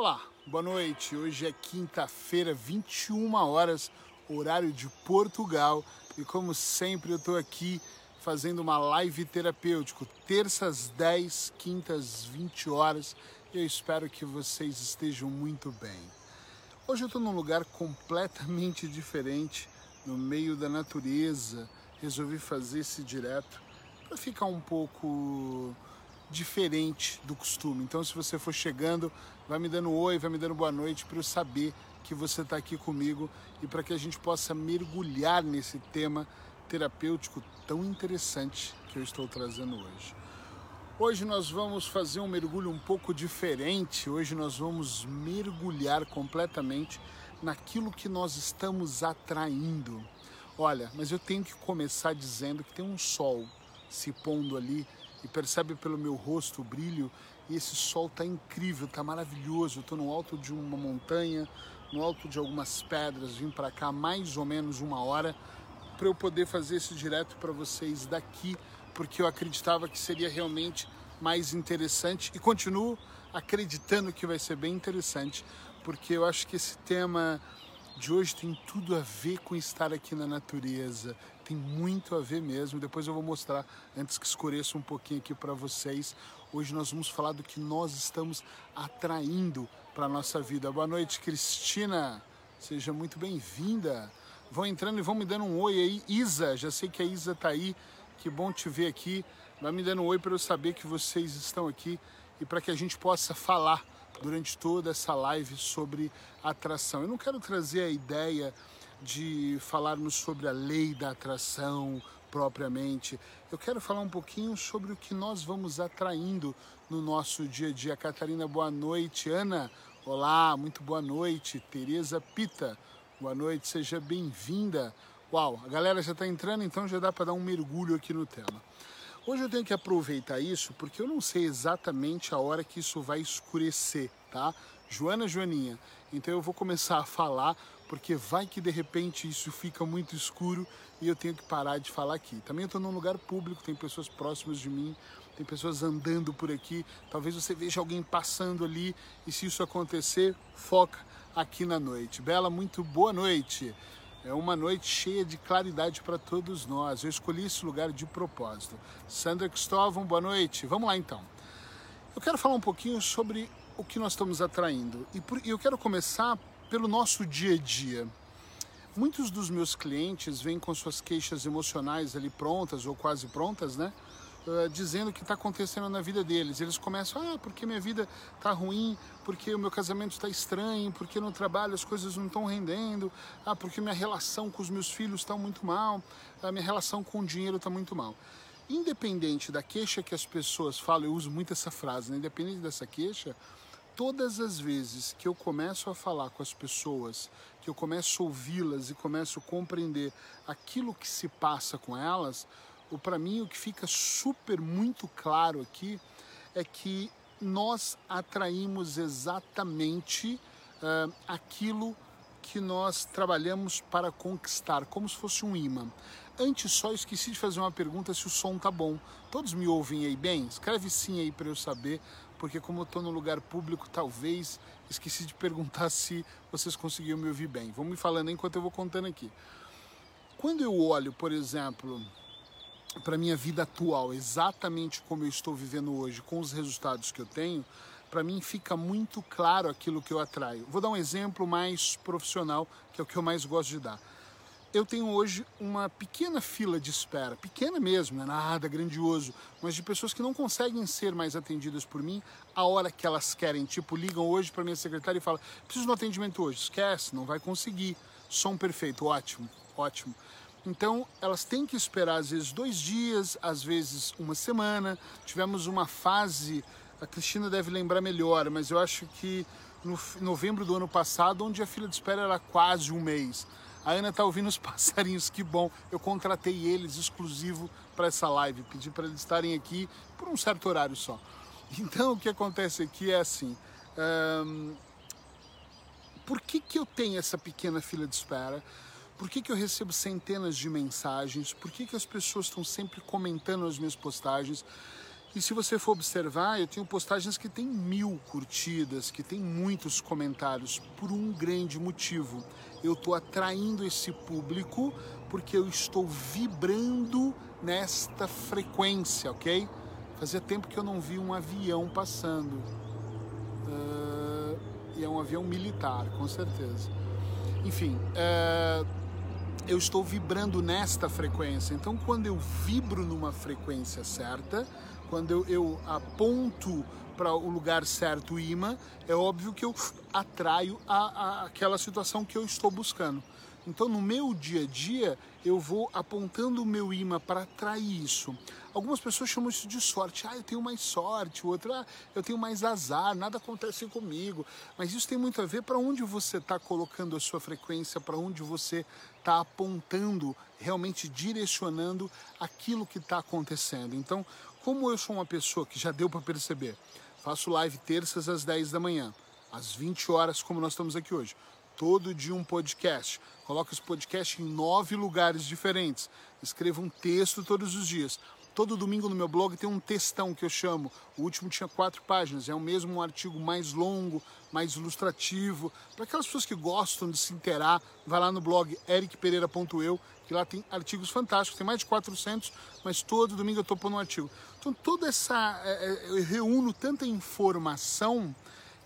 Olá, boa noite. Hoje é quinta-feira, 21 horas, horário de Portugal. E como sempre, eu estou aqui fazendo uma live terapêutico, terças 10, quintas 20 horas. Eu espero que vocês estejam muito bem. Hoje eu estou num lugar completamente diferente, no meio da natureza. Resolvi fazer esse direto para ficar um pouco diferente do costume. Então, se você for chegando, vai me dando oi, vai me dando boa noite para eu saber que você está aqui comigo e para que a gente possa mergulhar nesse tema terapêutico tão interessante que eu estou trazendo hoje. Hoje nós vamos fazer um mergulho um pouco diferente. Hoje nós vamos mergulhar completamente naquilo que nós estamos atraindo. Olha, mas eu tenho que começar dizendo que tem um sol se pondo ali e percebe pelo meu rosto o brilho e esse sol tá incrível, tá maravilhoso. Eu tô no alto de uma montanha, no alto de algumas pedras, vim para cá mais ou menos uma hora para eu poder fazer esse direto para vocês daqui, porque eu acreditava que seria realmente mais interessante e continuo acreditando que vai ser bem interessante, porque eu acho que esse tema de hoje tem tudo a ver com estar aqui na natureza, tem muito a ver mesmo. Depois eu vou mostrar, antes que escureça um pouquinho aqui para vocês. Hoje nós vamos falar do que nós estamos atraindo para a nossa vida. Boa noite, Cristina. Seja muito bem-vinda. Vão entrando e vão me dando um oi aí. Isa, já sei que a Isa está aí. Que bom te ver aqui. Vai me dando um oi para eu saber que vocês estão aqui e para que a gente possa falar durante toda essa live sobre atração. Eu não quero trazer a ideia de falarmos sobre a lei da atração propriamente. Eu quero falar um pouquinho sobre o que nós vamos atraindo no nosso dia a dia. Catarina, boa noite. Ana, olá, muito boa noite. Tereza Pita, boa noite, seja bem-vinda. Uau, a galera já está entrando, então já dá para dar um mergulho aqui no tema. Hoje eu tenho que aproveitar isso porque eu não sei exatamente a hora que isso vai escurecer, tá? Joana Joaninha. Então eu vou começar a falar porque vai que de repente isso fica muito escuro e eu tenho que parar de falar aqui. Também estou num lugar público, tem pessoas próximas de mim, tem pessoas andando por aqui. Talvez você veja alguém passando ali e se isso acontecer, foca aqui na noite. Bela, muito boa noite. É uma noite cheia de claridade para todos nós. Eu escolhi esse lugar de propósito. Sandra Cristóvão, boa noite. Vamos lá então. Eu quero falar um pouquinho sobre o que nós estamos atraindo. E, eu quero começar pelo nosso dia a dia. Muitos dos meus clientes vêm com suas queixas emocionais ali prontas ou quase prontas, né? Uh, dizendo o que está acontecendo na vida deles. Eles começam, ah, porque minha vida está ruim, porque o meu casamento está estranho, porque no trabalho as coisas não estão rendendo, ah, porque minha relação com os meus filhos está muito mal, a minha relação com o dinheiro está muito mal. Independente da queixa que as pessoas falam, eu uso muito essa frase, né? independente dessa queixa, todas as vezes que eu começo a falar com as pessoas, que eu começo a ouvi-las e começo a compreender aquilo que se passa com elas, para mim o que fica super muito claro aqui é que nós atraímos exatamente uh, aquilo que nós trabalhamos para conquistar, como se fosse um imã. Antes só esqueci de fazer uma pergunta se o som tá bom. Todos me ouvem aí bem? Escreve sim aí para eu saber porque como eu estou no lugar público, talvez esqueci de perguntar se vocês conseguiram me ouvir bem. Vão me falando enquanto eu vou contando aqui. Quando eu olho, por exemplo, para minha vida atual, exatamente como eu estou vivendo hoje, com os resultados que eu tenho, para mim fica muito claro aquilo que eu atraio. Vou dar um exemplo mais profissional, que é o que eu mais gosto de dar eu tenho hoje uma pequena fila de espera, pequena mesmo, não é nada grandioso, mas de pessoas que não conseguem ser mais atendidas por mim a hora que elas querem. Tipo, ligam hoje para minha secretária e falam: preciso de um atendimento hoje. Esquece, não vai conseguir. Som perfeito, ótimo, ótimo. Então, elas têm que esperar às vezes dois dias, às vezes uma semana. Tivemos uma fase, a Cristina deve lembrar melhor, mas eu acho que no novembro do ano passado, onde a fila de espera era quase um mês. A Ana tá ouvindo os passarinhos, que bom. Eu contratei eles exclusivo para essa live, pedi para eles estarem aqui por um certo horário só. Então o que acontece aqui é assim. Um, por que, que eu tenho essa pequena fila de espera? Por que, que eu recebo centenas de mensagens? Por que, que as pessoas estão sempre comentando as minhas postagens? E se você for observar, eu tenho postagens que tem mil curtidas, que tem muitos comentários, por um grande motivo. Eu estou atraindo esse público porque eu estou vibrando nesta frequência, ok? Fazia tempo que eu não vi um avião passando. Uh, e é um avião militar, com certeza. Enfim, uh, eu estou vibrando nesta frequência. Então, quando eu vibro numa frequência certa, quando eu, eu aponto para o lugar certo o imã, é óbvio que eu atraio a, a, aquela situação que eu estou buscando. Então, no meu dia a dia, eu vou apontando o meu imã para atrair isso. Algumas pessoas chamam isso de sorte. Ah, eu tenho mais sorte. O outro, ah, eu tenho mais azar. Nada acontece comigo. Mas isso tem muito a ver para onde você está colocando a sua frequência, para onde você está apontando, realmente direcionando aquilo que está acontecendo. Então, como eu sou uma pessoa que já deu para perceber, faço live terças às 10 da manhã, às 20 horas, como nós estamos aqui hoje todo dia um podcast. Coloco esse podcast em nove lugares diferentes. Escrevo um texto todos os dias. Todo domingo no meu blog tem um textão que eu chamo. O último tinha quatro páginas. É o mesmo um artigo mais longo, mais ilustrativo. Para aquelas pessoas que gostam de se interar, vai lá no blog ericpereira.eu, que lá tem artigos fantásticos. Tem mais de 400, mas todo domingo eu estou pondo um artigo. Então, toda essa. É, é, eu reúno tanta informação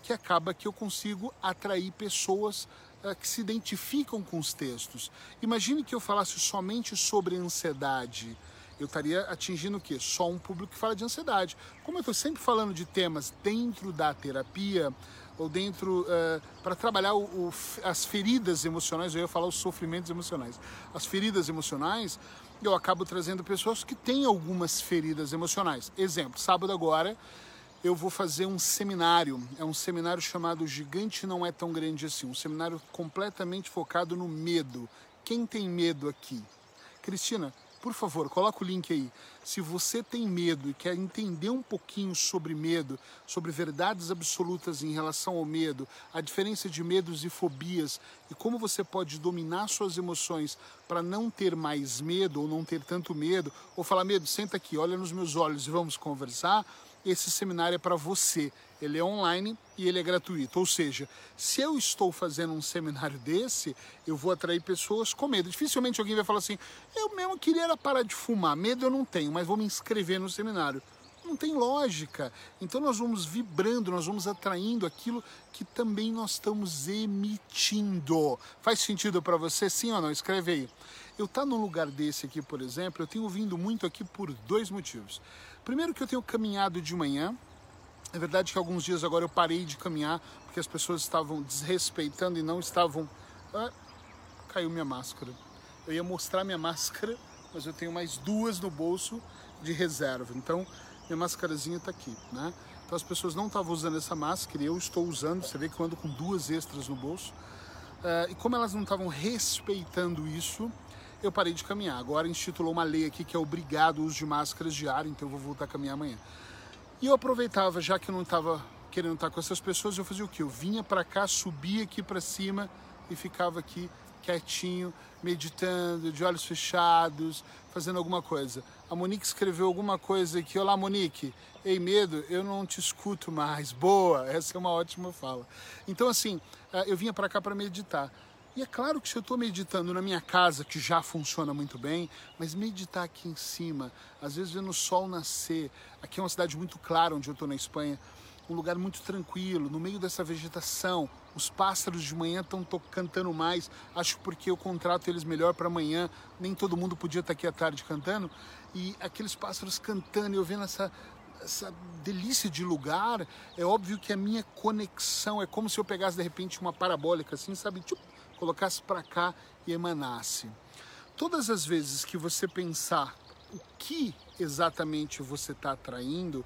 que acaba que eu consigo atrair pessoas uh, que se identificam com os textos. Imagine que eu falasse somente sobre ansiedade. Eu estaria atingindo o quê? Só um público que fala de ansiedade. Como eu estou sempre falando de temas dentro da terapia, ou dentro uh, para trabalhar o, o, as feridas emocionais, eu ia falar os sofrimentos emocionais, as feridas emocionais, eu acabo trazendo pessoas que têm algumas feridas emocionais. Exemplo, sábado agora eu vou fazer um seminário. É um seminário chamado Gigante Não É Tão Grande Assim. Um seminário completamente focado no medo. Quem tem medo aqui? Cristina, por favor, coloca o link aí. Se você tem medo e quer entender um pouquinho sobre medo, sobre verdades absolutas em relação ao medo, a diferença de medos e fobias e como você pode dominar suas emoções para não ter mais medo ou não ter tanto medo, ou falar medo, senta aqui, olha nos meus olhos e vamos conversar, esse seminário é para você. Ele é online e ele é gratuito. Ou seja, se eu estou fazendo um seminário desse, eu vou atrair pessoas com medo. Dificilmente alguém vai falar assim: eu mesmo queria parar de fumar. Medo eu não tenho, mas vou me inscrever no seminário. Não tem lógica. Então nós vamos vibrando, nós vamos atraindo aquilo que também nós estamos emitindo. Faz sentido para você? Sim ou não? Escreve aí. Eu estar tá num lugar desse aqui, por exemplo, eu tenho vindo muito aqui por dois motivos. Primeiro que eu tenho caminhado de manhã. É verdade que alguns dias agora eu parei de caminhar porque as pessoas estavam desrespeitando e não estavam. Ah, caiu minha máscara. Eu ia mostrar minha máscara, mas eu tenho mais duas no bolso de reserva. Então, minha máscarazinha está aqui, né? Então as pessoas não estavam usando essa máscara e eu estou usando. Você vê que eu ando com duas extras no bolso. Uh, e como elas não estavam respeitando isso, eu parei de caminhar. Agora instituiu uma lei aqui que é obrigado o uso de máscaras diário, então eu vou voltar a caminhar amanhã. E eu aproveitava, já que eu não estava querendo estar com essas pessoas, eu fazia o quê? Eu vinha para cá, subia aqui para cima e ficava aqui quietinho, meditando, de olhos fechados, fazendo alguma coisa. A Monique escreveu alguma coisa aqui. Olá, Monique. Ei, medo, eu não te escuto mais. Boa, essa é uma ótima fala. Então, assim, eh, eu vinha para cá para meditar. E é claro que se eu estou meditando na minha casa, que já funciona muito bem, mas meditar aqui em cima, às vezes vendo o sol nascer, aqui é uma cidade muito clara onde eu estou na Espanha, um lugar muito tranquilo, no meio dessa vegetação, os pássaros de manhã estão cantando mais, acho porque eu contrato eles melhor para amanhã, nem todo mundo podia estar tá aqui à tarde cantando, e aqueles pássaros cantando, eu vendo essa, essa delícia de lugar, é óbvio que a minha conexão é como se eu pegasse de repente uma parabólica assim, sabe? Tchup, colocasse para cá e emanasse. Todas as vezes que você pensar o que exatamente você está atraindo,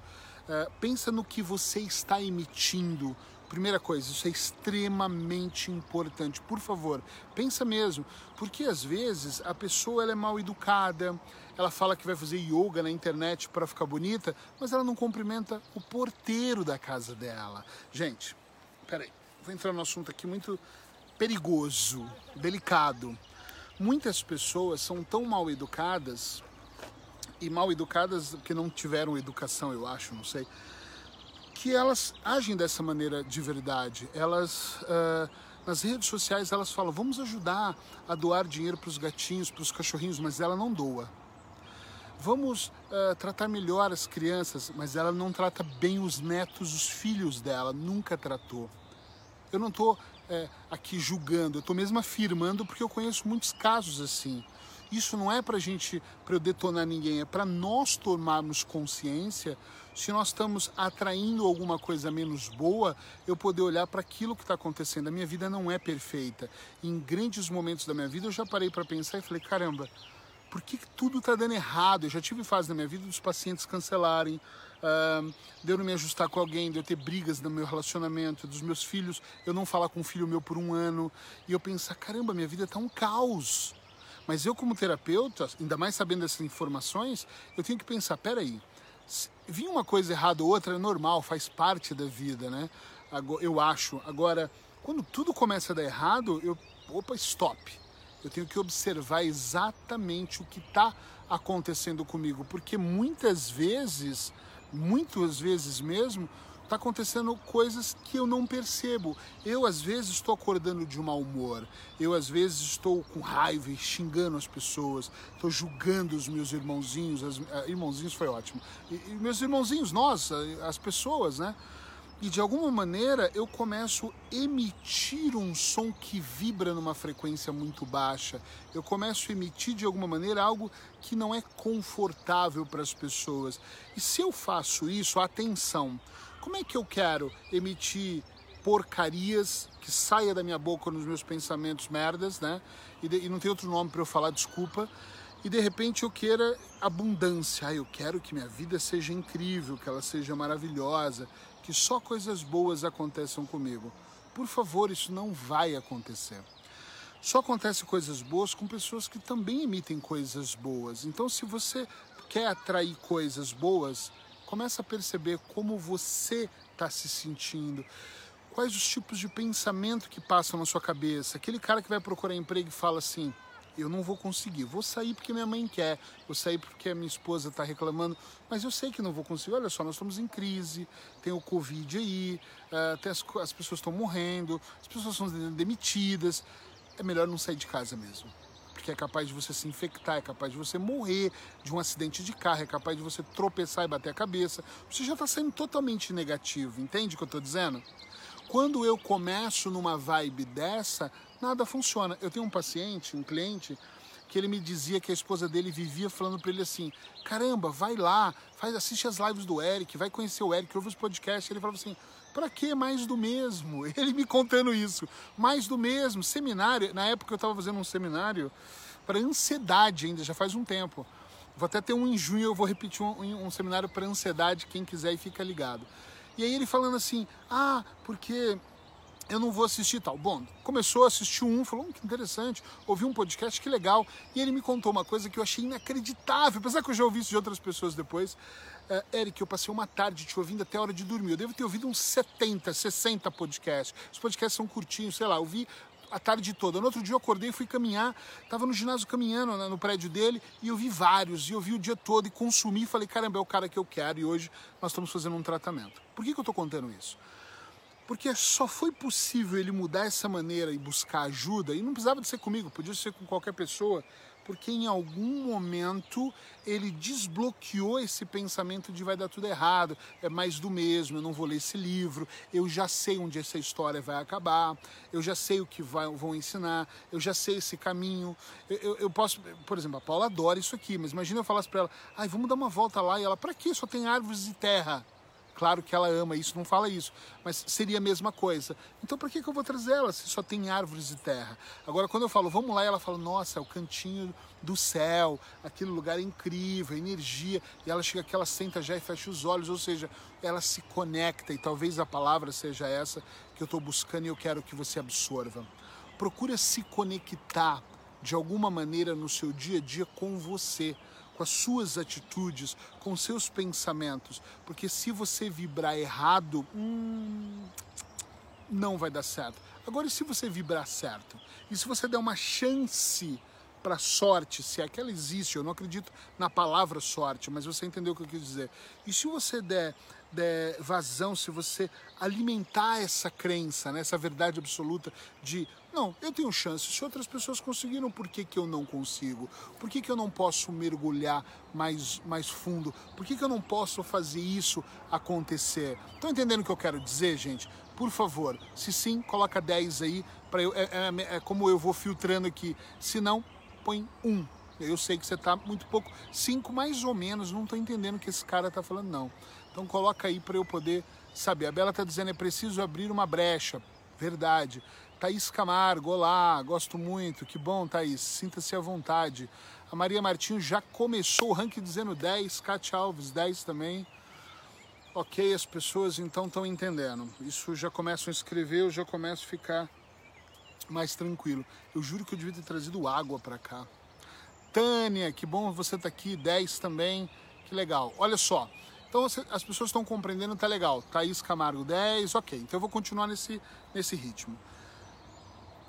uh, pensa no que você está emitindo. Primeira coisa, isso é extremamente importante. Por favor, pensa mesmo, porque às vezes a pessoa ela é mal educada, ela fala que vai fazer yoga na internet para ficar bonita, mas ela não cumprimenta o porteiro da casa dela. Gente, peraí, vou entrar no assunto aqui muito perigoso, delicado. Muitas pessoas são tão mal educadas e mal educadas que não tiveram educação, eu acho, não sei, que elas agem dessa maneira de verdade. Elas uh, nas redes sociais elas falam: vamos ajudar a doar dinheiro para os gatinhos, para os cachorrinhos, mas ela não doa. Vamos uh, tratar melhor as crianças, mas ela não trata bem os netos, os filhos dela, nunca tratou. Eu não estou é, aqui julgando, eu estou mesmo afirmando porque eu conheço muitos casos assim. Isso não é para gente, para eu detonar ninguém, é para nós tomarmos consciência. Se nós estamos atraindo alguma coisa menos boa, eu poder olhar para aquilo que está acontecendo. A minha vida não é perfeita. Em grandes momentos da minha vida eu já parei para pensar e falei: caramba, por que, que tudo está dando errado? Eu já tive fase na minha vida dos pacientes cancelarem, uh, de eu não me ajustar com alguém, de eu ter brigas no meu relacionamento, dos meus filhos, eu não falar com um filho meu por um ano, e eu pensar, caramba, minha vida está um caos. Mas eu, como terapeuta, ainda mais sabendo essas informações, eu tenho que pensar: peraí, vir uma coisa errada ou outra é normal, faz parte da vida, né? Eu acho. Agora, quando tudo começa a dar errado, eu. Opa, stop. Eu tenho que observar exatamente o que está acontecendo comigo, porque muitas vezes, muitas vezes mesmo, está acontecendo coisas que eu não percebo. Eu, às vezes, estou acordando de mau humor. Eu, às vezes, estou com raiva e xingando as pessoas. Estou julgando os meus irmãozinhos. As, uh, irmãozinhos foi ótimo. E, e meus irmãozinhos, nós, as pessoas, né? E de alguma maneira eu começo a emitir um som que vibra numa frequência muito baixa. Eu começo a emitir de alguma maneira algo que não é confortável para as pessoas. E se eu faço isso, atenção, como é que eu quero emitir porcarias que saia da minha boca nos meus pensamentos merdas, né? E, de, e não tem outro nome para eu falar, desculpa. E de repente eu queira abundância. Ah, eu quero que minha vida seja incrível, que ela seja maravilhosa, que só coisas boas aconteçam comigo. Por favor, isso não vai acontecer. Só acontece coisas boas com pessoas que também emitem coisas boas. Então, se você quer atrair coisas boas, Começa a perceber como você está se sentindo. Quais os tipos de pensamento que passam na sua cabeça. Aquele cara que vai procurar emprego e fala assim: eu não vou conseguir. Vou sair porque minha mãe quer, vou sair porque a minha esposa está reclamando, mas eu sei que não vou conseguir. Olha só, nós estamos em crise, tem o Covid aí, as, as pessoas estão morrendo, as pessoas são demitidas. É melhor não sair de casa mesmo porque é capaz de você se infectar, é capaz de você morrer de um acidente de carro, é capaz de você tropeçar e bater a cabeça. Você já está sendo totalmente negativo, entende o que eu estou dizendo? Quando eu começo numa vibe dessa, nada funciona. Eu tenho um paciente, um cliente, que ele me dizia que a esposa dele vivia falando para ele assim: caramba, vai lá, faz, assiste as lives do Eric, vai conhecer o Eric, ouve os podcasts. Ele falava assim: para que mais do mesmo? Ele me contando isso. Mais do mesmo. Seminário. Na época eu estava fazendo um seminário para ansiedade ainda, já faz um tempo. Vou até ter um em junho, eu vou repetir um, um seminário para ansiedade, quem quiser e fica ligado. E aí ele falando assim, ah, porque eu não vou assistir tal. Bom, começou a assistir um, falou, hum, que interessante, ouvi um podcast, que legal. E ele me contou uma coisa que eu achei inacreditável, apesar que eu já ouvi isso de outras pessoas depois. Uh, Eric, eu passei uma tarde te ouvindo até a hora de dormir. Eu devo ter ouvido uns 70, 60 podcasts. Os podcasts são curtinhos, sei lá, eu vi a tarde toda. No outro dia eu acordei, fui caminhar, estava no ginásio caminhando no prédio dele e eu vi vários, e eu vi o dia todo e consumi. Falei, caramba, é o cara que eu quero e hoje nós estamos fazendo um tratamento. Por que, que eu estou contando isso? Porque só foi possível ele mudar essa maneira e buscar ajuda, e não precisava de ser comigo, podia ser com qualquer pessoa, porque em algum momento ele desbloqueou esse pensamento de vai dar tudo errado, é mais do mesmo, eu não vou ler esse livro, eu já sei onde essa história vai acabar, eu já sei o que vai, vão ensinar, eu já sei esse caminho. Eu, eu, eu, posso, por exemplo, a Paula adora isso aqui, mas imagina eu falasse para ela, ai, vamos dar uma volta lá, e ela, para que só tem árvores e terra? Claro que ela ama isso, não fala isso, mas seria a mesma coisa. Então por que, que eu vou trazer ela se só tem árvores e terra? Agora, quando eu falo vamos lá, ela fala, nossa, é o cantinho do céu, aquele lugar é incrível, energia, e ela chega aqui, ela senta já e fecha os olhos, ou seja, ela se conecta, e talvez a palavra seja essa que eu estou buscando e eu quero que você absorva. Procura se conectar de alguma maneira no seu dia a dia com você com as suas atitudes, com seus pensamentos, porque se você vibrar errado, hum, não vai dar certo. Agora, e se você vibrar certo? E se você der uma chance para sorte, se é que ela existe, eu não acredito na palavra sorte, mas você entendeu o que eu quis dizer. E se você der, der vazão, se você alimentar essa crença, né, essa verdade absoluta de não, eu tenho chance. Se outras pessoas conseguiram, por que, que eu não consigo? Por que, que eu não posso mergulhar mais, mais fundo? Por que, que eu não posso fazer isso acontecer? Estão entendendo o que eu quero dizer, gente? Por favor, se sim, coloca 10 aí. Pra eu, é, é, é como eu vou filtrando aqui. Se não, põe 1. Eu sei que você está muito pouco. 5 mais ou menos. Não estou entendendo o que esse cara está falando, não. Então coloca aí para eu poder saber. A Bela está dizendo é preciso abrir uma brecha. Verdade. Thaís Camargo, olá, gosto muito. Que bom, Thaís. Sinta-se à vontade. A Maria Martins já começou o ranking dizendo 10. Kátia Alves, 10 também. Ok, as pessoas então estão entendendo. Isso já começam a escrever, eu já começo a ficar mais tranquilo. Eu juro que eu devia ter trazido água para cá. Tânia, que bom você tá aqui. 10 também, que legal. Olha só, então as pessoas estão compreendendo, tá legal. Thaís Camargo, 10, ok. Então eu vou continuar nesse, nesse ritmo.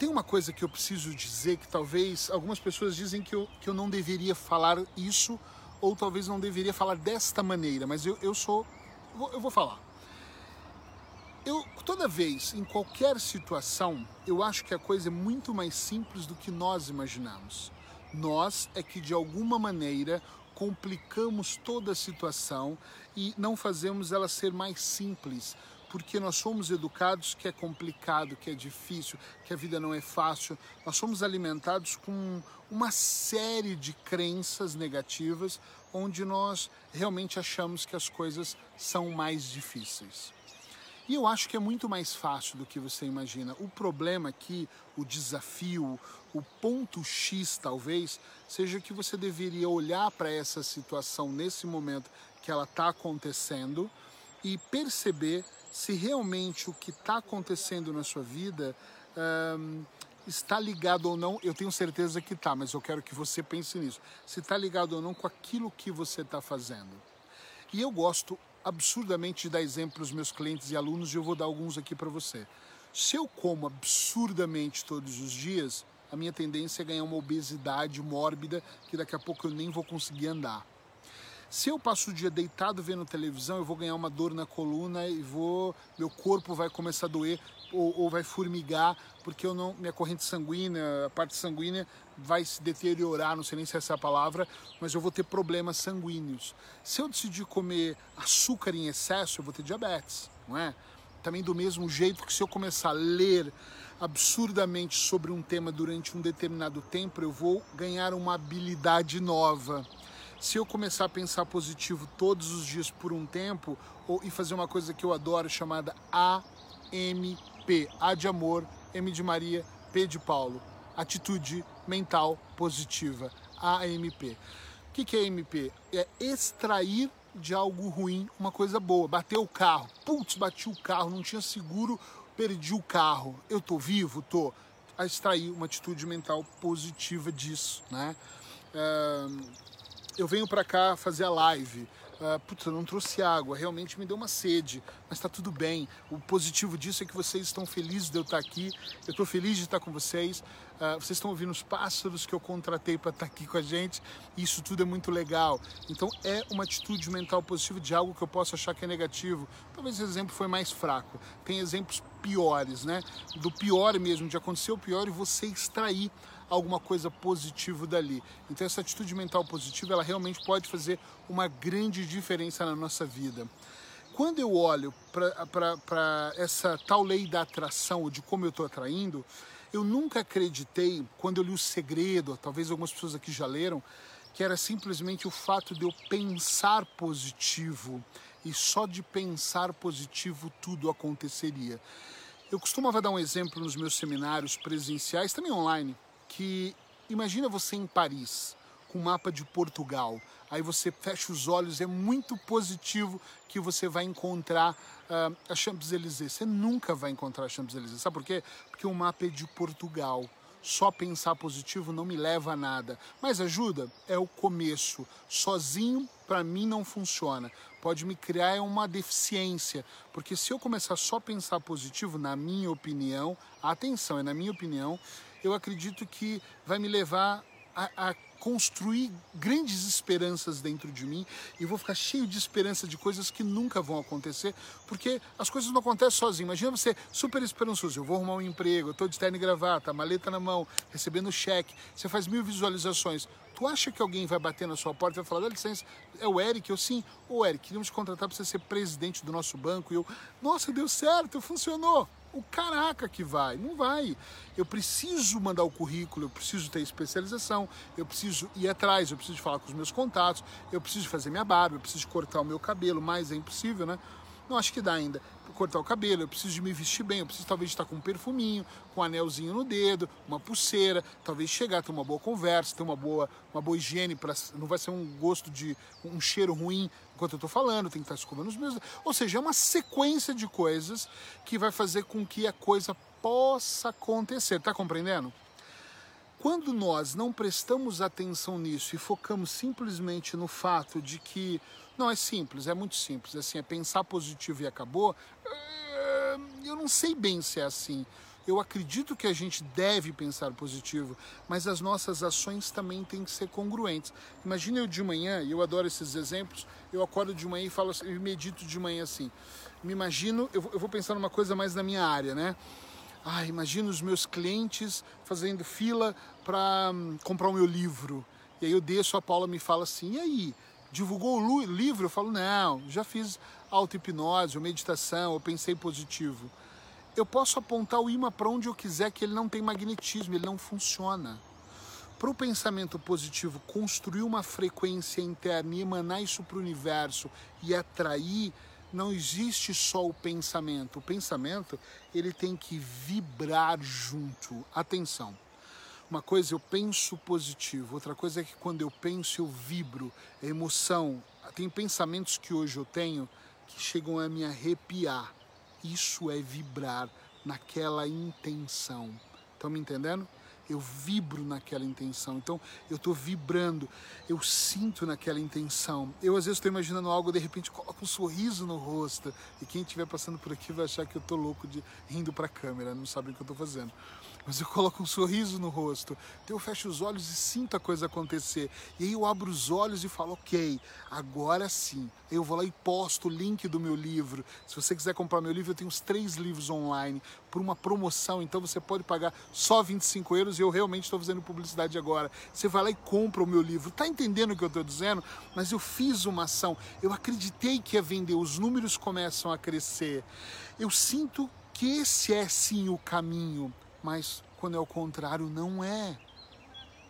Tem uma coisa que eu preciso dizer que talvez algumas pessoas dizem que eu, que eu não deveria falar isso ou talvez não deveria falar desta maneira, mas eu, eu sou. Eu vou falar. Eu, toda vez, em qualquer situação, eu acho que a coisa é muito mais simples do que nós imaginamos. Nós é que de alguma maneira complicamos toda a situação e não fazemos ela ser mais simples, porque nós somos educados que é complicado, que é difícil, que a vida não é fácil. Nós somos alimentados com uma série de crenças negativas onde nós realmente achamos que as coisas são mais difíceis. E eu acho que é muito mais fácil do que você imagina. O problema aqui, o desafio, o ponto X talvez, seja que você deveria olhar para essa situação nesse momento que ela está acontecendo e perceber se realmente o que está acontecendo na sua vida um, está ligado ou não. Eu tenho certeza que está, mas eu quero que você pense nisso. Se está ligado ou não com aquilo que você está fazendo. E eu gosto absurdamente de dar exemplos para os meus clientes e alunos e eu vou dar alguns aqui para você. Se eu como absurdamente todos os dias, a minha tendência é ganhar uma obesidade mórbida que daqui a pouco eu nem vou conseguir andar. Se eu passo o dia deitado vendo televisão, eu vou ganhar uma dor na coluna e vou, meu corpo vai começar a doer ou, ou vai formigar porque eu não, minha corrente sanguínea, a parte sanguínea vai se deteriorar, não sei nem se é essa a palavra, mas eu vou ter problemas sanguíneos. Se eu decidir comer açúcar em excesso, eu vou ter diabetes, não é? Também do mesmo jeito que se eu começar a ler absurdamente sobre um tema durante um determinado tempo, eu vou ganhar uma habilidade nova se eu começar a pensar positivo todos os dias por um tempo ou, e fazer uma coisa que eu adoro chamada AMP, A de amor, M de Maria, P de Paulo, atitude mental positiva, AMP. O que, que é AMP? É extrair de algo ruim uma coisa boa. Bateu o carro, putz, bati o carro, não tinha seguro, perdi o carro. Eu tô vivo, tô. A extrair uma atitude mental positiva disso, né? Eu venho para cá fazer a live. Uh, putz, eu não trouxe água, realmente me deu uma sede, mas está tudo bem. O positivo disso é que vocês estão felizes de eu estar aqui, eu estou feliz de estar com vocês. Uh, vocês estão ouvindo os pássaros que eu contratei para estar aqui com a gente, isso tudo é muito legal. Então é uma atitude mental positiva de algo que eu posso achar que é negativo. Talvez esse exemplo foi mais fraco. Tem exemplos piores, né? Do pior mesmo, de acontecer o pior e você extrair alguma coisa positiva dali. Então essa atitude mental positiva, ela realmente pode fazer uma grande diferença na nossa vida. Quando eu olho para essa tal lei da atração, ou de como eu estou atraindo, eu nunca acreditei, quando eu li O Segredo, talvez algumas pessoas aqui já leram, que era simplesmente o fato de eu pensar positivo e só de pensar positivo tudo aconteceria. Eu costumava dar um exemplo nos meus seminários presenciais, também online, que imagina você em Paris, com o mapa de Portugal. Aí você fecha os olhos, é muito positivo que você vai encontrar uh, a Champs-Élysées. Você nunca vai encontrar a Champs-Élysées. Sabe por quê? Porque o mapa é de Portugal. Só pensar positivo não me leva a nada. Mas ajuda? É o começo. Sozinho, para mim, não funciona. Pode me criar uma deficiência. Porque se eu começar só a pensar positivo, na minha opinião, atenção, é na minha opinião, eu acredito que vai me levar a, a construir grandes esperanças dentro de mim e vou ficar cheio de esperança de coisas que nunca vão acontecer, porque as coisas não acontecem sozinho. Imagina você super esperançoso, eu vou arrumar um emprego, eu de terno e gravata, maleta na mão, recebendo cheque, você faz mil visualizações. Tu acha que alguém vai bater na sua porta e vai falar, dá licença, é o Eric? Eu sim, ô Eric, queríamos te contratar para você ser presidente do nosso banco. E eu, nossa, deu certo, funcionou o caraca que vai, não vai. Eu preciso mandar o currículo, eu preciso ter especialização, eu preciso ir atrás, eu preciso falar com os meus contatos, eu preciso fazer minha barba, eu preciso cortar o meu cabelo, mas é impossível, né? Não acho que dá ainda. Cortar o cabelo, eu preciso de me vestir bem, eu preciso talvez estar com um perfuminho, com um anelzinho no dedo, uma pulseira, talvez chegar, ter uma boa conversa, ter uma boa, uma boa higiene, pra, não vai ser um gosto de um cheiro ruim enquanto eu estou falando, tem que estar escovando os meus. Ou seja, é uma sequência de coisas que vai fazer com que a coisa possa acontecer. Tá compreendendo? Quando nós não prestamos atenção nisso e focamos simplesmente no fato de que não é simples, é muito simples, assim, é pensar positivo e acabou, eh, eu não sei bem se é assim. Eu acredito que a gente deve pensar positivo, mas as nossas ações também têm que ser congruentes. Imagina eu de manhã, e eu adoro esses exemplos, eu acordo de manhã e falo assim, eu medito de manhã assim. Me imagino, eu, eu vou pensar numa coisa mais na minha área, né? Ah, imagino os meus clientes fazendo fila para hum, comprar o meu livro. E aí eu desço, a Paula me fala assim, e aí, divulgou o livro? Eu falo, não, já fiz auto-hipnose meditação, eu pensei positivo eu posso apontar o imã para onde eu quiser que ele não tem magnetismo, ele não funciona. Para o pensamento positivo construir uma frequência interna e emanar isso para o universo e atrair, não existe só o pensamento. O pensamento ele tem que vibrar junto. Atenção. Uma coisa eu penso positivo, outra coisa é que quando eu penso eu vibro, a emoção. Tem pensamentos que hoje eu tenho que chegam a me arrepiar isso é vibrar naquela intenção. Estão me entendendo? Eu vibro naquela intenção. Então eu estou vibrando, eu sinto naquela intenção. Eu às vezes estou imaginando algo, de repente coloco um sorriso no rosto. E quem estiver passando por aqui vai achar que eu estou louco de rindo para a câmera, não sabe o que eu estou fazendo mas eu coloco um sorriso no rosto. Então eu fecho os olhos e sinto a coisa acontecer. E aí eu abro os olhos e falo, ok, agora sim. Eu vou lá e posto o link do meu livro. Se você quiser comprar meu livro, eu tenho os três livros online por uma promoção, então você pode pagar só 25 euros e eu realmente estou fazendo publicidade agora. Você vai lá e compra o meu livro. Tá entendendo o que eu estou dizendo? Mas eu fiz uma ação, eu acreditei que ia vender, os números começam a crescer. Eu sinto que esse é sim o caminho. Mas quando é o contrário, não é.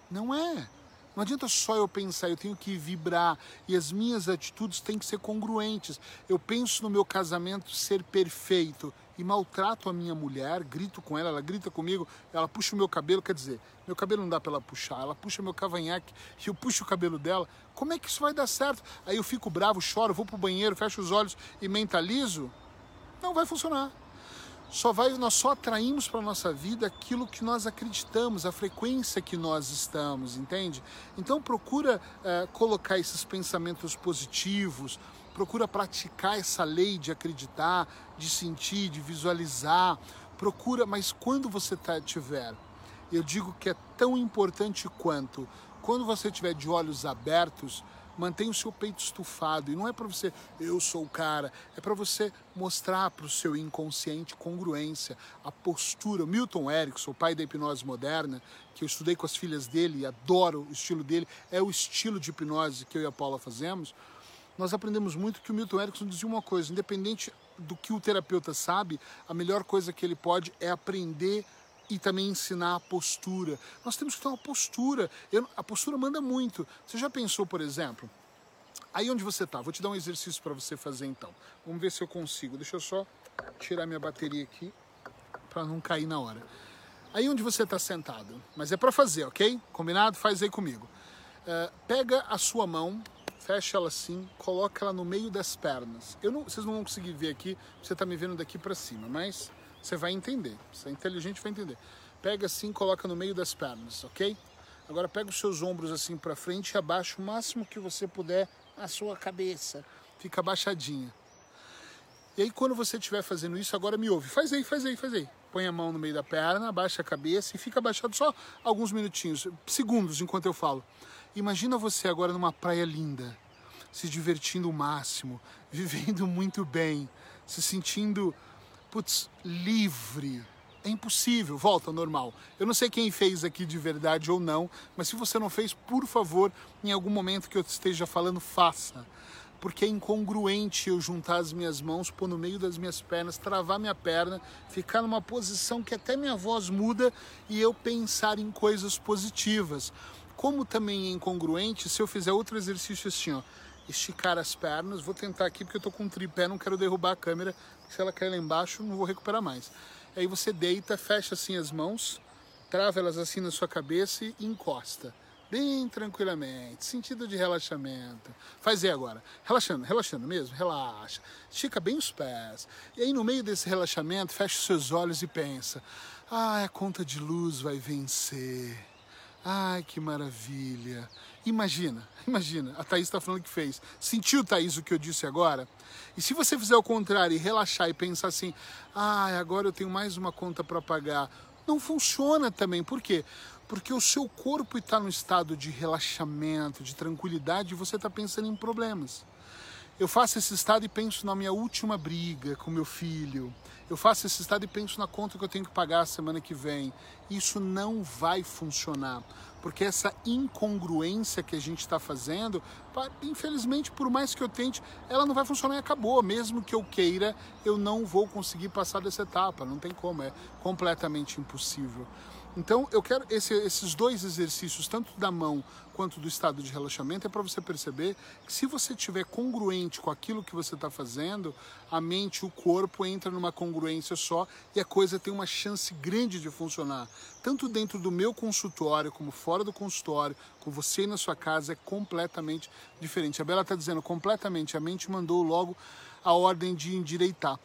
Não é. Não adianta só eu pensar, eu tenho que vibrar e as minhas atitudes têm que ser congruentes. Eu penso no meu casamento ser perfeito e maltrato a minha mulher, grito com ela, ela grita comigo, ela puxa o meu cabelo, quer dizer, meu cabelo não dá para ela puxar, ela puxa meu cavanhaque e eu puxo o cabelo dela. Como é que isso vai dar certo? Aí eu fico bravo, choro, vou pro banheiro, fecho os olhos e mentalizo? Não vai funcionar só vai, nós só atraímos para nossa vida aquilo que nós acreditamos, a frequência que nós estamos, entende? Então procura é, colocar esses pensamentos positivos, procura praticar essa lei de acreditar, de sentir, de visualizar, procura, mas quando você tá, tiver, eu digo que é tão importante quanto quando você tiver de olhos abertos, Mantenha o seu peito estufado. E não é para você, eu sou o cara. É para você mostrar para o seu inconsciente congruência, a postura. Milton Erickson, o pai da hipnose moderna, que eu estudei com as filhas dele e adoro o estilo dele, é o estilo de hipnose que eu e a Paula fazemos. Nós aprendemos muito que o Milton Erickson dizia uma coisa: independente do que o terapeuta sabe, a melhor coisa que ele pode é aprender e também ensinar a postura. Nós temos que ter uma postura. Eu, a postura manda muito. Você já pensou, por exemplo, aí onde você está? Vou te dar um exercício para você fazer então. Vamos ver se eu consigo. Deixa eu só tirar minha bateria aqui para não cair na hora. Aí onde você está sentado, mas é para fazer, ok? Combinado? Faz aí comigo. Uh, pega a sua mão, fecha ela assim, coloca ela no meio das pernas. Eu não, vocês não vão conseguir ver aqui, você está me vendo daqui para cima, mas você vai entender. Você é inteligente, vai entender. Pega assim, coloca no meio das pernas, ok? Agora pega os seus ombros assim para frente e abaixa o máximo que você puder a sua cabeça. Fica abaixadinha. E aí quando você estiver fazendo isso, agora me ouve. Faz aí, faz aí, faz aí. Põe a mão no meio da perna, abaixa a cabeça e fica abaixado só alguns minutinhos, segundos enquanto eu falo. Imagina você agora numa praia linda, se divertindo o máximo, vivendo muito bem, se sentindo putz, livre. É impossível, volta ao normal. Eu não sei quem fez aqui de verdade ou não, mas se você não fez, por favor, em algum momento que eu esteja falando, faça porque é incongruente eu juntar as minhas mãos, pôr no meio das minhas pernas, travar minha perna, ficar numa posição que até minha voz muda e eu pensar em coisas positivas. Como também é incongruente se eu fizer outro exercício assim, ó, esticar as pernas, vou tentar aqui porque eu tô com um tripé, não quero derrubar a câmera, se ela cair lá embaixo não vou recuperar mais. Aí você deita, fecha assim as mãos, trava elas assim na sua cabeça e encosta bem tranquilamente, sentido de relaxamento. Faz aí agora, relaxando, relaxando mesmo, relaxa. Estica bem os pés. E aí no meio desse relaxamento, fecha os seus olhos e pensa: "Ah, a conta de luz vai vencer. Ai, que maravilha." Imagina, imagina, a Thaís está falando que fez. Sentiu, Thaís, o que eu disse agora? E se você fizer o contrário e relaxar e pensar assim, ah, agora eu tenho mais uma conta para pagar, não funciona também. Por quê? Porque o seu corpo está no estado de relaxamento, de tranquilidade e você está pensando em problemas. Eu faço esse estado e penso na minha última briga com meu filho. Eu faço esse estado e penso na conta que eu tenho que pagar semana que vem. Isso não vai funcionar, porque essa incongruência que a gente está fazendo, infelizmente, por mais que eu tente, ela não vai funcionar e acabou. Mesmo que eu queira, eu não vou conseguir passar dessa etapa. Não tem como, é completamente impossível. Então, eu quero esse, esses dois exercícios, tanto da mão quanto do estado de relaxamento, é para você perceber que se você estiver congruente com aquilo que você está fazendo, a mente e o corpo entram numa congruência só e a coisa tem uma chance grande de funcionar. Tanto dentro do meu consultório, como fora do consultório, com você na sua casa, é completamente diferente. A Bela está dizendo completamente, a mente mandou logo a ordem de endireitar.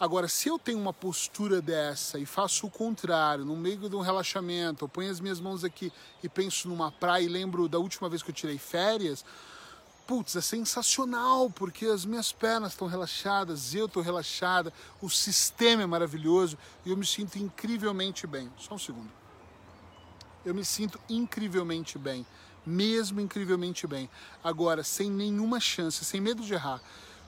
Agora, se eu tenho uma postura dessa e faço o contrário, no meio de um relaxamento, eu ponho as minhas mãos aqui e penso numa praia e lembro da última vez que eu tirei férias, putz, é sensacional, porque as minhas pernas estão relaxadas, eu estou relaxada, o sistema é maravilhoso e eu me sinto incrivelmente bem. Só um segundo. Eu me sinto incrivelmente bem, mesmo incrivelmente bem. Agora, sem nenhuma chance, sem medo de errar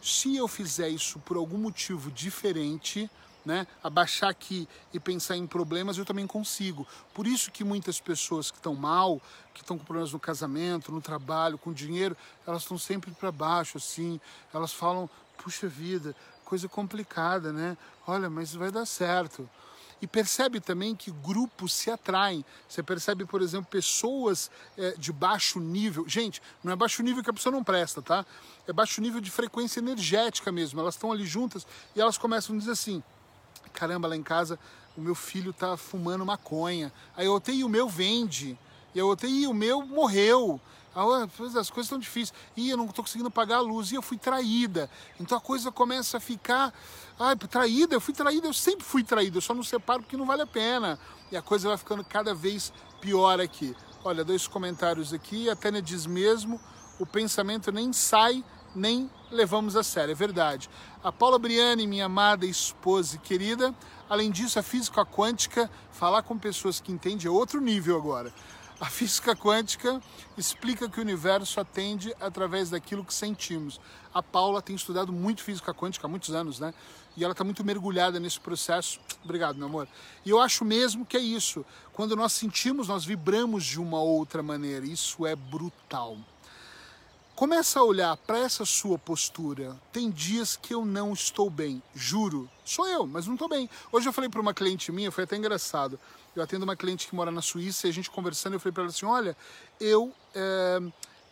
se eu fizer isso por algum motivo diferente, né, abaixar aqui e pensar em problemas, eu também consigo. Por isso que muitas pessoas que estão mal, que estão com problemas no casamento, no trabalho, com dinheiro, elas estão sempre para baixo, assim. Elas falam, puxa vida, coisa complicada, né? Olha, mas vai dar certo. E percebe também que grupos se atraem. Você percebe, por exemplo, pessoas é, de baixo nível. Gente, não é baixo nível que a pessoa não presta, tá? É baixo nível de frequência energética mesmo. Elas estão ali juntas e elas começam a dizer assim: caramba, lá em casa o meu filho tá fumando maconha. Aí eu tenho o meu vende. E eu tenho o meu morreu. As coisas estão difíceis. E eu não estou conseguindo pagar a luz. E eu fui traída. Então a coisa começa a ficar. Ai, traída, eu fui traída, eu sempre fui traída. Eu só não separo porque não vale a pena. E a coisa vai ficando cada vez pior aqui. Olha, dois comentários aqui. A Tânia diz mesmo: o pensamento nem sai, nem levamos a sério. É verdade. A Paula Briani, minha amada esposa e querida. Além disso, a física quântica, falar com pessoas que entendem é outro nível agora. A física quântica explica que o universo atende através daquilo que sentimos. A Paula tem estudado muito física quântica há muitos anos, né? E ela está muito mergulhada nesse processo. Obrigado, meu amor. E eu acho mesmo que é isso. Quando nós sentimos, nós vibramos de uma outra maneira. Isso é brutal. Começa a olhar para essa sua postura. Tem dias que eu não estou bem, juro. Sou eu, mas não estou bem. Hoje eu falei para uma cliente minha, foi até engraçado. Eu atendo uma cliente que mora na Suíça e a gente conversando, eu falei para ela assim: olha, eu. É,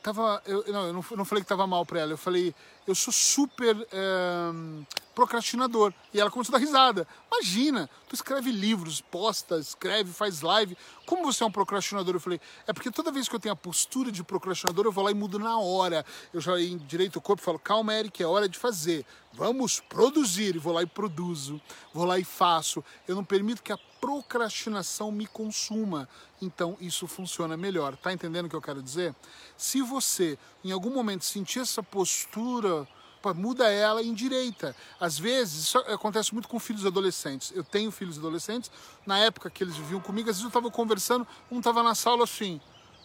tava, eu, não, eu não, não falei que tava mal para ela, eu falei, eu sou super é, procrastinador. E ela começou a dar risada. Imagina, tu escreve livros, posta, escreve, faz live. Como você é um procrastinador? Eu falei, é porque toda vez que eu tenho a postura de procrastinador, eu vou lá e mudo na hora. Eu já endireito o corpo e falo, calma, Eric, é hora de fazer. Vamos produzir. E vou lá e produzo. Vou lá e faço. Eu não permito que a procrastinação me consuma. Então isso funciona melhor. Tá entendendo o que eu quero dizer? Se você em algum momento sentir essa postura muda ela em direita. Às vezes, isso acontece muito com filhos adolescentes. Eu tenho filhos adolescentes, na época que eles viviam comigo, às vezes eu estava conversando, um estava na sala assim,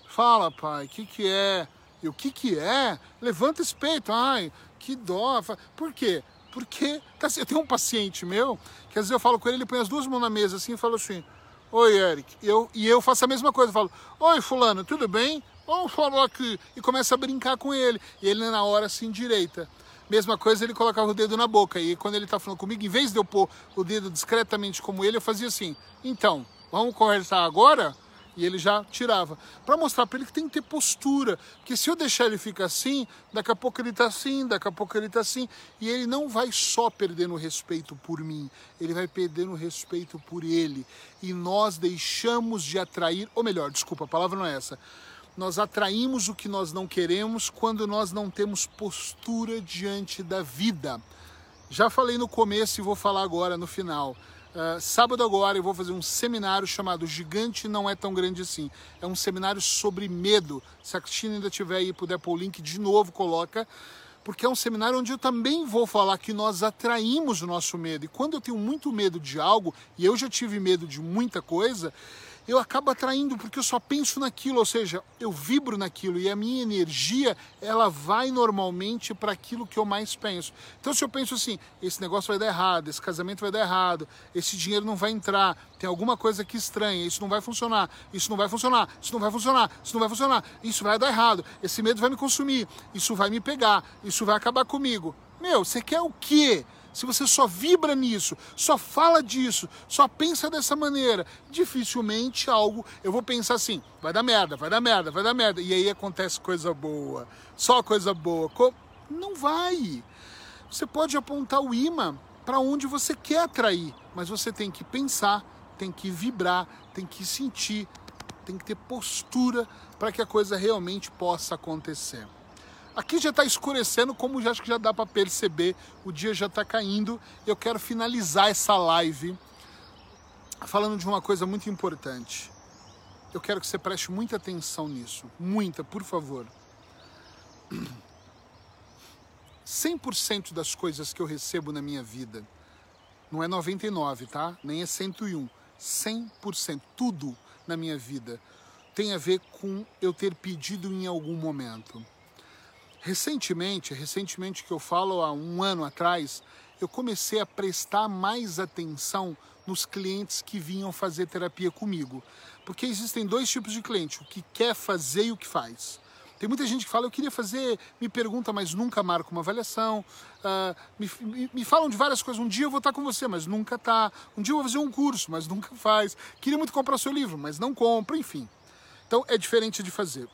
fala pai, o que que é? E o que que é? Levanta esse peito, ai, que dó. Por quê? Porque tá, eu tenho um paciente meu, que às vezes eu falo com ele, ele põe as duas mãos na mesa assim e fala assim, Oi, Eric. Eu, e eu faço a mesma coisa, falo, Oi, fulano, tudo bem? Vamos falar aqui. E começa a brincar com ele. E ele na hora se assim, endireita. Mesma coisa, ele colocava o dedo na boca. E quando ele tá falando comigo, em vez de eu pôr o dedo discretamente como ele, eu fazia assim. Então, vamos conversar agora? E ele já tirava. Para mostrar para ele que tem que ter postura. Porque se eu deixar ele ficar assim, daqui a pouco ele tá assim, daqui a pouco ele tá assim. E ele não vai só perdendo respeito por mim, ele vai perdendo respeito por ele. E nós deixamos de atrair, ou melhor, desculpa, a palavra não é essa nós atraímos o que nós não queremos quando nós não temos postura diante da vida. Já falei no começo e vou falar agora no final. Uh, sábado agora eu vou fazer um seminário chamado Gigante Não É Tão Grande Assim. É um seminário sobre medo. Se a Cristina ainda tiver aí puder pôr o link de novo, coloca. Porque é um seminário onde eu também vou falar que nós atraímos o nosso medo. E quando eu tenho muito medo de algo, e eu já tive medo de muita coisa, eu acabo atraindo porque eu só penso naquilo, ou seja, eu vibro naquilo e a minha energia ela vai normalmente para aquilo que eu mais penso. Então se eu penso assim, esse negócio vai dar errado, esse casamento vai dar errado, esse dinheiro não vai entrar, tem alguma coisa aqui estranha, isso não vai funcionar, isso não vai funcionar, isso não vai funcionar, isso não vai funcionar, isso vai dar errado, esse medo vai me consumir, isso vai me pegar, isso vai acabar comigo. Meu, você quer o quê? Se você só vibra nisso, só fala disso, só pensa dessa maneira, dificilmente algo. Eu vou pensar assim: vai dar merda, vai dar merda, vai dar merda. E aí acontece coisa boa, só coisa boa. Não vai. Você pode apontar o imã para onde você quer atrair, mas você tem que pensar, tem que vibrar, tem que sentir, tem que ter postura para que a coisa realmente possa acontecer. Aqui já está escurecendo, como já acho que já dá para perceber, o dia já está caindo. Eu quero finalizar essa live falando de uma coisa muito importante. Eu quero que você preste muita atenção nisso, muita, por favor. 100% das coisas que eu recebo na minha vida, não é 99, tá? Nem é 101. 100%, tudo na minha vida tem a ver com eu ter pedido em algum momento. Recentemente, recentemente que eu falo há um ano atrás, eu comecei a prestar mais atenção nos clientes que vinham fazer terapia comigo. Porque existem dois tipos de cliente, o que quer fazer e o que faz. Tem muita gente que fala, eu queria fazer, me pergunta, mas nunca marca uma avaliação. Uh, me, me, me, falam de várias coisas. Um dia eu vou estar com você, mas nunca tá. Um dia eu vou fazer um curso, mas nunca faz. Queria muito comprar seu livro, mas não compra, enfim. Então é diferente de fazer.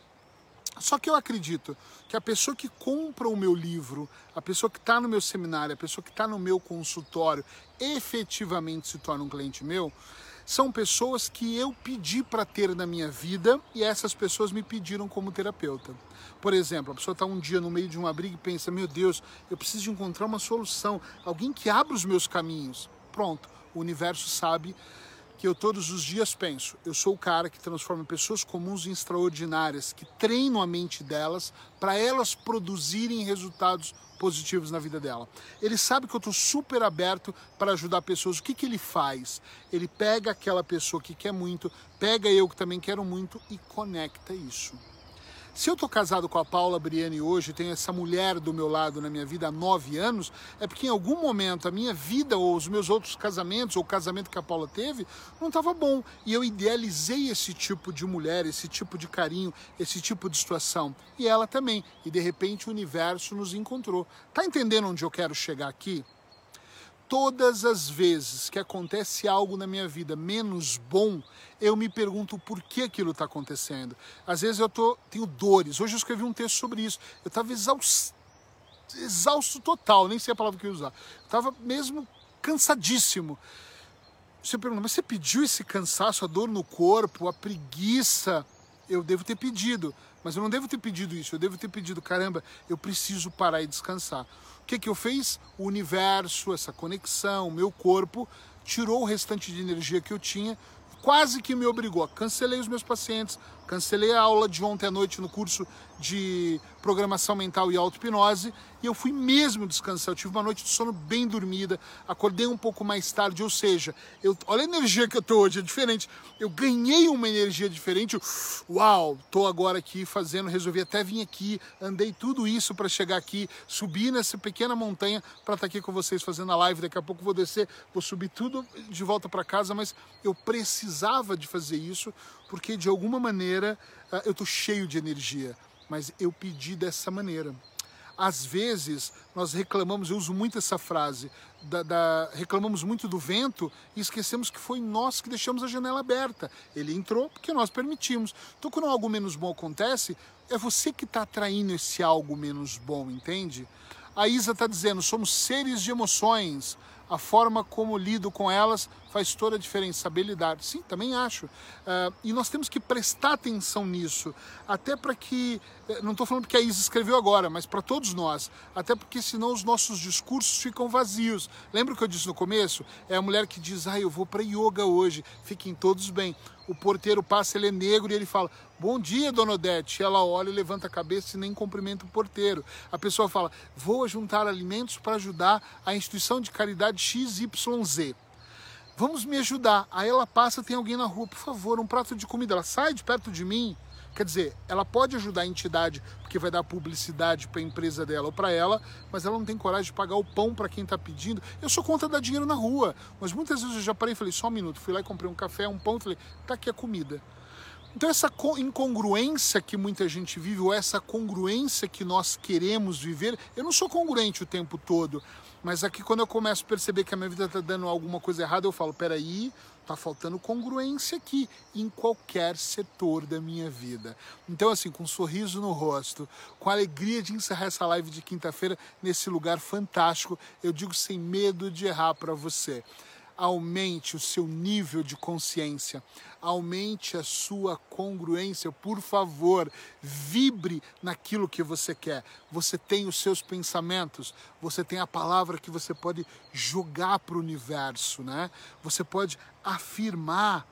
Só que eu acredito que a pessoa que compra o meu livro, a pessoa que está no meu seminário, a pessoa que está no meu consultório, efetivamente se torna um cliente meu, são pessoas que eu pedi para ter na minha vida e essas pessoas me pediram como terapeuta. Por exemplo, a pessoa está um dia no meio de uma briga e pensa: meu Deus, eu preciso encontrar uma solução, alguém que abra os meus caminhos. Pronto, o universo sabe que eu todos os dias penso. Eu sou o cara que transforma pessoas comuns em extraordinárias, que treino a mente delas para elas produzirem resultados positivos na vida dela. Ele sabe que eu estou super aberto para ajudar pessoas. O que, que ele faz? Ele pega aquela pessoa que quer muito, pega eu que também quero muito e conecta isso. Se eu estou casado com a Paula Briani hoje, tenho essa mulher do meu lado na minha vida há nove anos, é porque em algum momento a minha vida ou os meus outros casamentos, ou o casamento que a Paula teve, não estava bom. E eu idealizei esse tipo de mulher, esse tipo de carinho, esse tipo de situação. E ela também. E de repente o universo nos encontrou. Tá entendendo onde eu quero chegar aqui? Todas as vezes que acontece algo na minha vida menos bom, eu me pergunto por que aquilo está acontecendo. Às vezes eu tô, tenho dores. Hoje eu escrevi um texto sobre isso. Eu estava exausto, exausto total, nem sei a palavra que eu ia usar. Estava mesmo cansadíssimo. Você pergunta, mas você pediu esse cansaço, a dor no corpo, a preguiça? Eu devo ter pedido, mas eu não devo ter pedido isso. Eu devo ter pedido, caramba, eu preciso parar e descansar. Que, que eu fiz? O universo, essa conexão, o meu corpo, tirou o restante de energia que eu tinha, quase que me obrigou. Cancelei os meus pacientes, cancelei a aula de ontem à noite no curso de programação mental e auto-hipnose e eu fui mesmo descansar. Eu tive uma noite de sono bem dormida, acordei um pouco mais tarde, ou seja, eu, olha a energia que eu tô hoje, é diferente. Eu ganhei uma energia diferente. Uau, tô agora aqui fazendo, resolvi até vir aqui, andei tudo isso para chegar aqui, subir nessa pequena montanha para estar tá aqui com vocês fazendo a live. Daqui a pouco vou descer, vou subir tudo de volta para casa, mas eu precisava de fazer isso porque de alguma maneira ah, eu tô cheio de energia, mas eu pedi dessa maneira às vezes nós reclamamos, eu uso muito essa frase, da, da, reclamamos muito do vento e esquecemos que foi nós que deixamos a janela aberta. Ele entrou porque nós permitimos. Então, quando algo menos bom acontece, é você que está atraindo esse algo menos bom, entende? A Isa está dizendo: somos seres de emoções a forma como lido com elas faz toda a diferença, saber lidar. Sim, também acho. Uh, e nós temos que prestar atenção nisso, até para que, eh, não estou falando porque a Isa escreveu agora, mas para todos nós, até porque senão os nossos discursos ficam vazios. Lembra o que eu disse no começo? É a mulher que diz, ah, eu vou para yoga hoje, fiquem todos bem. O porteiro passa, ele é negro e ele fala, Bom dia, dona Odete. Ela olha, levanta a cabeça e nem cumprimenta o porteiro. A pessoa fala: Vou juntar alimentos para ajudar a instituição de caridade XYZ. Vamos me ajudar. Aí ela passa, tem alguém na rua, por favor, um prato de comida. Ela sai de perto de mim. Quer dizer, ela pode ajudar a entidade porque vai dar publicidade para a empresa dela ou para ela, mas ela não tem coragem de pagar o pão para quem está pedindo. Eu sou contra dar dinheiro na rua, mas muitas vezes eu já parei e falei: só um minuto. Fui lá e comprei um café, um pão falei: tá aqui a comida. Então, essa incongruência que muita gente vive, ou essa congruência que nós queremos viver, eu não sou congruente o tempo todo, mas aqui quando eu começo a perceber que a minha vida está dando alguma coisa errada, eu falo: peraí, tá faltando congruência aqui, em qualquer setor da minha vida. Então, assim, com um sorriso no rosto, com a alegria de encerrar essa live de quinta-feira nesse lugar fantástico, eu digo sem medo de errar para você aumente o seu nível de consciência, aumente a sua congruência, por favor, vibre naquilo que você quer. Você tem os seus pensamentos, você tem a palavra que você pode jogar para o universo, né? Você pode afirmar,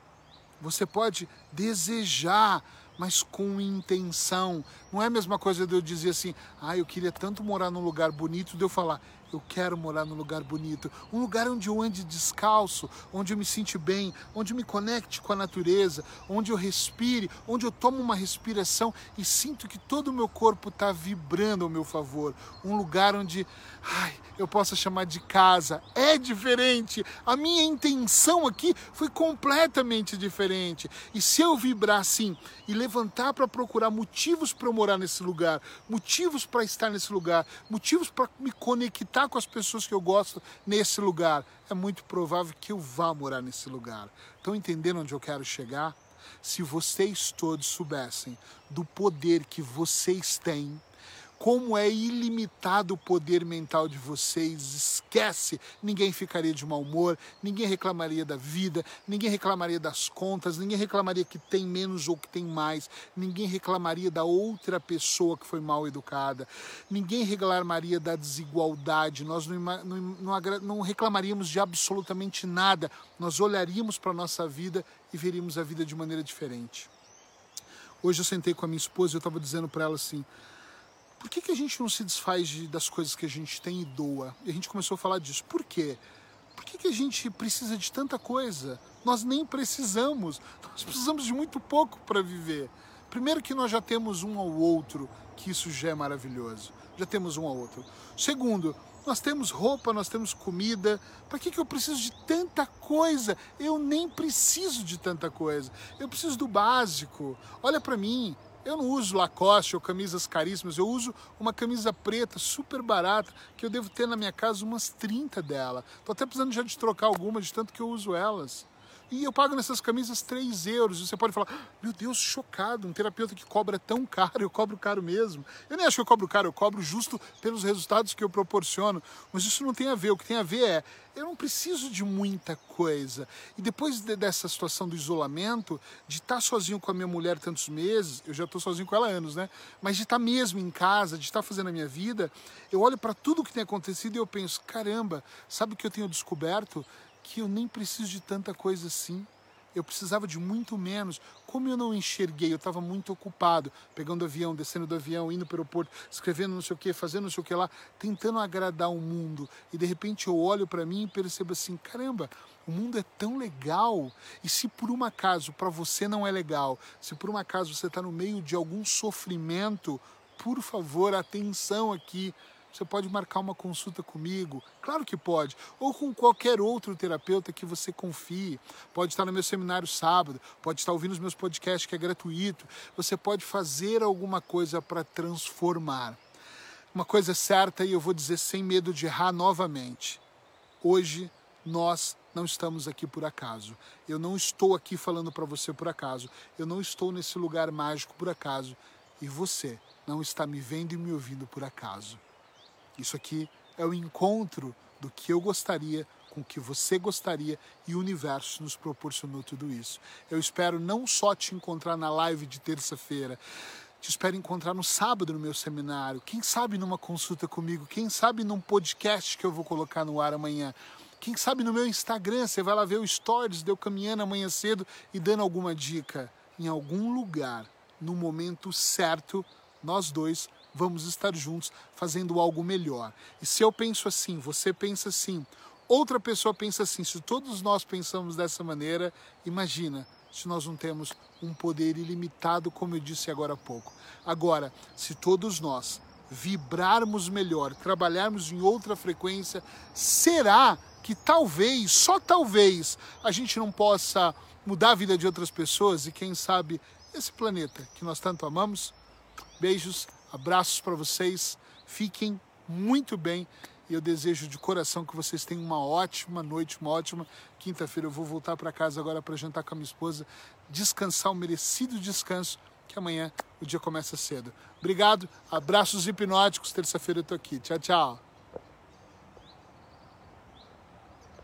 você pode desejar, mas com intenção. Não é a mesma coisa de eu dizer assim, ah, eu queria tanto morar num lugar bonito, de eu falar, eu quero morar num lugar bonito, um lugar onde eu ande descalço, onde eu me sinta bem, onde eu me conecte com a natureza, onde eu respire, onde eu tomo uma respiração e sinto que todo o meu corpo está vibrando ao meu favor. Um lugar onde ai, eu possa chamar de casa. É diferente. A minha intenção aqui foi completamente diferente. E se eu vibrar assim e levantar para procurar motivos para eu morar nesse lugar, motivos para estar nesse lugar, motivos para me conectar com as pessoas que eu gosto nesse lugar, é muito provável que eu vá morar nesse lugar. Estão entendendo onde eu quero chegar? Se vocês todos soubessem do poder que vocês têm como é ilimitado o poder mental de vocês. Esquece, ninguém ficaria de mau humor, ninguém reclamaria da vida, ninguém reclamaria das contas, ninguém reclamaria que tem menos ou que tem mais, ninguém reclamaria da outra pessoa que foi mal educada, ninguém reclamaria da desigualdade, nós não, não, não, não reclamaríamos de absolutamente nada, nós olharíamos para a nossa vida e veríamos a vida de maneira diferente. Hoje eu sentei com a minha esposa e eu estava dizendo para ela assim: por que, que a gente não se desfaz de, das coisas que a gente tem e doa? E a gente começou a falar disso. Por quê? Por que, que a gente precisa de tanta coisa? Nós nem precisamos. Nós precisamos de muito pouco para viver. Primeiro que nós já temos um ao outro, que isso já é maravilhoso. Já temos um ao outro. Segundo, nós temos roupa, nós temos comida. Para que, que eu preciso de tanta coisa? Eu nem preciso de tanta coisa. Eu preciso do básico. Olha para mim, eu não uso Lacoste ou camisas caríssimas, eu uso uma camisa preta super barata que eu devo ter na minha casa umas 30 dela. Tô até precisando já de trocar algumas de tanto que eu uso elas. E eu pago nessas camisas 3 euros. E você pode falar, meu Deus, chocado, um terapeuta que cobra tão caro, eu cobro caro mesmo. Eu nem acho que eu cobro caro, eu cobro justo pelos resultados que eu proporciono. Mas isso não tem a ver. O que tem a ver é, eu não preciso de muita coisa. E depois de, dessa situação do isolamento, de estar sozinho com a minha mulher tantos meses, eu já estou sozinho com ela há anos, né? Mas de estar mesmo em casa, de estar fazendo a minha vida, eu olho para tudo que tem acontecido e eu penso, caramba, sabe o que eu tenho descoberto? Que eu nem preciso de tanta coisa assim. eu precisava de muito menos. Como eu não enxerguei, eu estava muito ocupado, pegando avião, descendo do avião, indo para o aeroporto, escrevendo não sei o que, fazendo não sei o que lá, tentando agradar o mundo. E de repente eu olho para mim e percebo assim: caramba, o mundo é tão legal. E se por um acaso para você não é legal, se por um acaso você está no meio de algum sofrimento, por favor, atenção aqui. Você pode marcar uma consulta comigo, claro que pode, ou com qualquer outro terapeuta que você confie. Pode estar no meu seminário sábado, pode estar ouvindo os meus podcasts que é gratuito. Você pode fazer alguma coisa para transformar. Uma coisa certa e eu vou dizer sem medo de errar novamente. Hoje nós não estamos aqui por acaso. Eu não estou aqui falando para você por acaso. Eu não estou nesse lugar mágico por acaso. E você não está me vendo e me ouvindo por acaso. Isso aqui é o encontro do que eu gostaria com o que você gostaria e o universo nos proporcionou tudo isso. Eu espero não só te encontrar na live de terça-feira, te espero encontrar no sábado no meu seminário, quem sabe numa consulta comigo, quem sabe num podcast que eu vou colocar no ar amanhã. Quem sabe no meu Instagram, você vai lá ver o stories de eu caminhando amanhã cedo e dando alguma dica. Em algum lugar, no momento certo, nós dois vamos estar juntos fazendo algo melhor. E se eu penso assim, você pensa assim, outra pessoa pensa assim, se todos nós pensamos dessa maneira, imagina se nós não temos um poder ilimitado, como eu disse agora há pouco. Agora, se todos nós vibrarmos melhor, trabalharmos em outra frequência, será que talvez, só talvez, a gente não possa mudar a vida de outras pessoas e quem sabe esse planeta que nós tanto amamos? Beijos, abraços para vocês, fiquem muito bem e eu desejo de coração que vocês tenham uma ótima noite, uma ótima quinta-feira. Eu vou voltar para casa agora para jantar com a minha esposa, descansar um merecido descanso, que amanhã o dia começa cedo. Obrigado, abraços hipnóticos. Terça-feira eu tô aqui. Tchau, tchau.